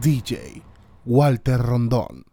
DJ Walter Rondón.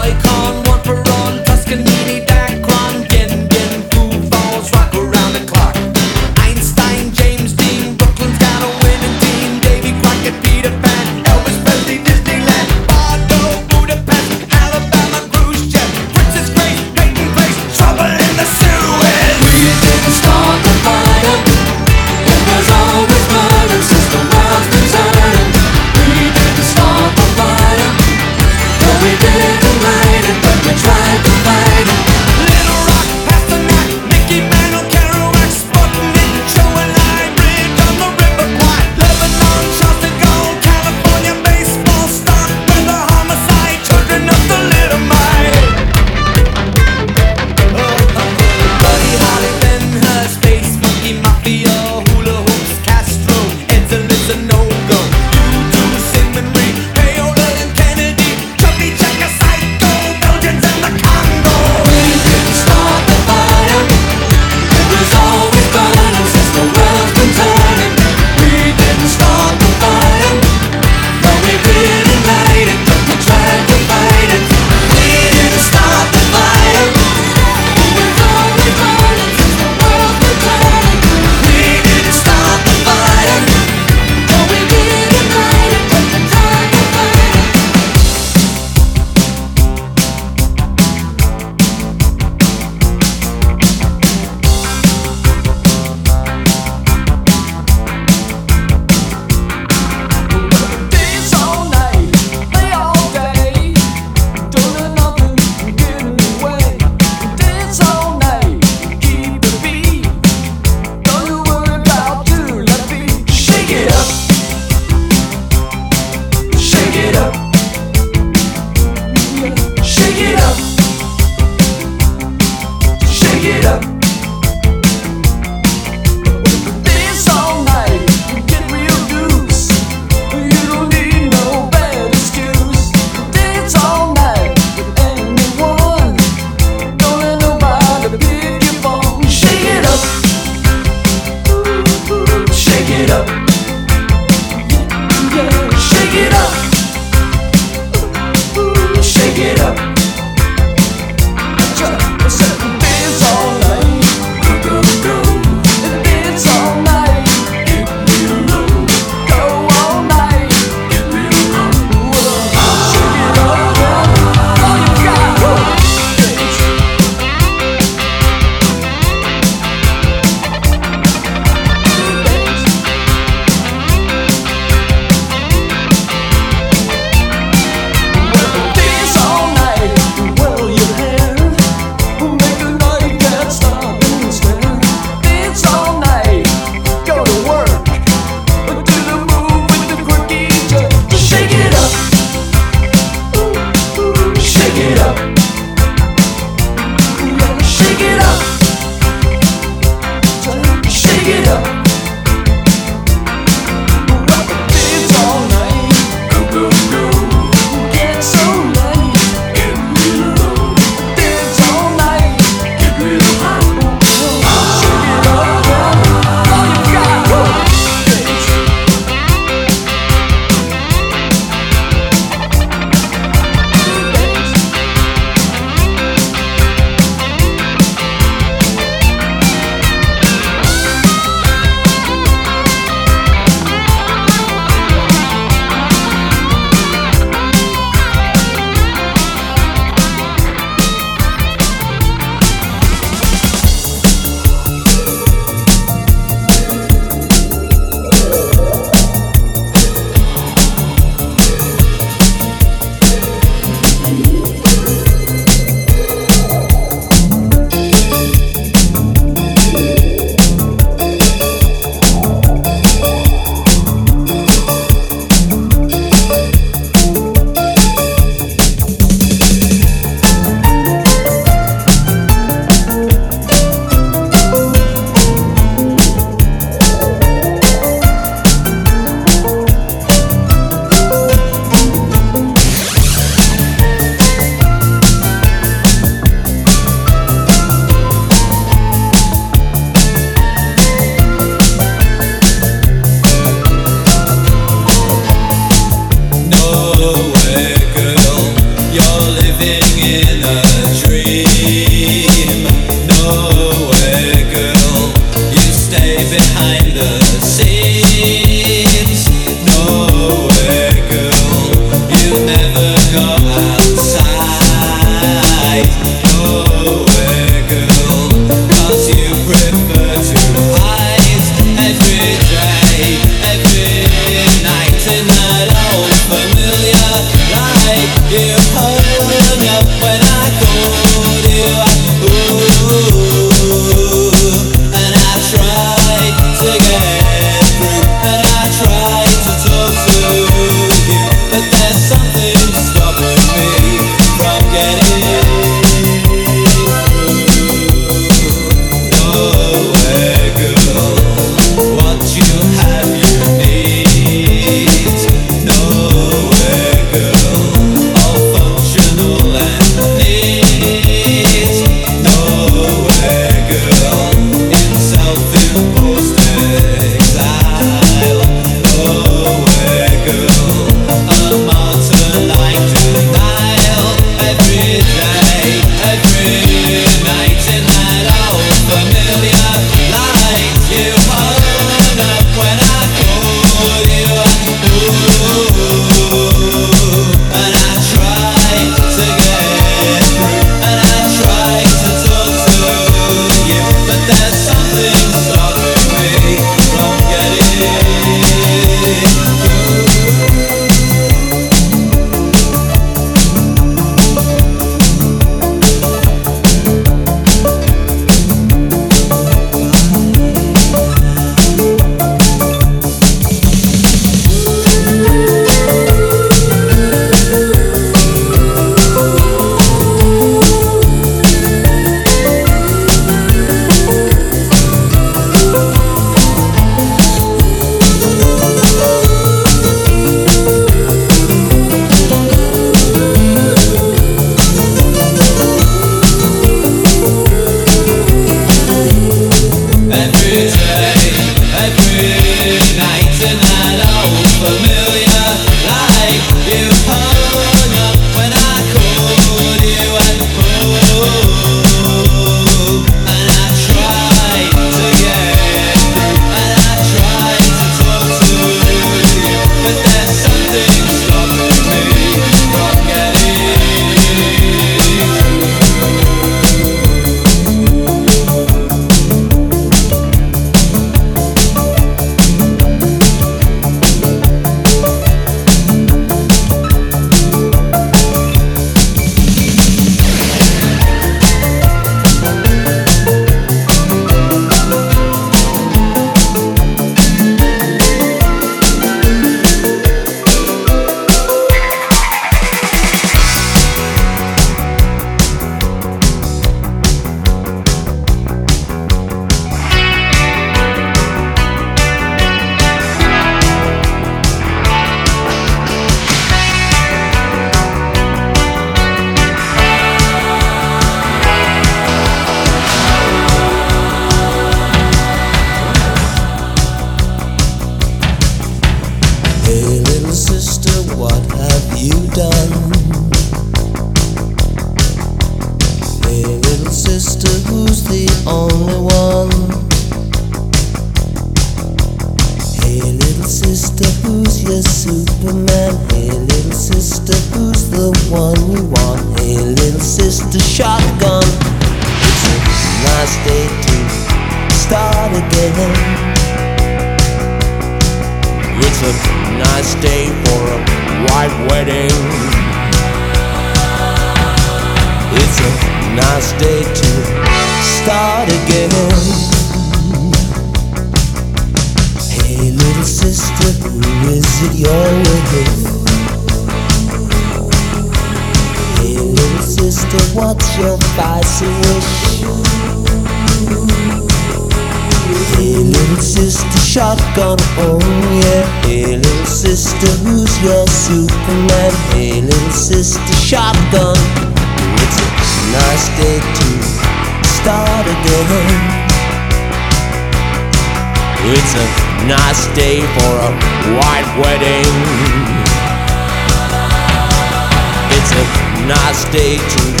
I stay true.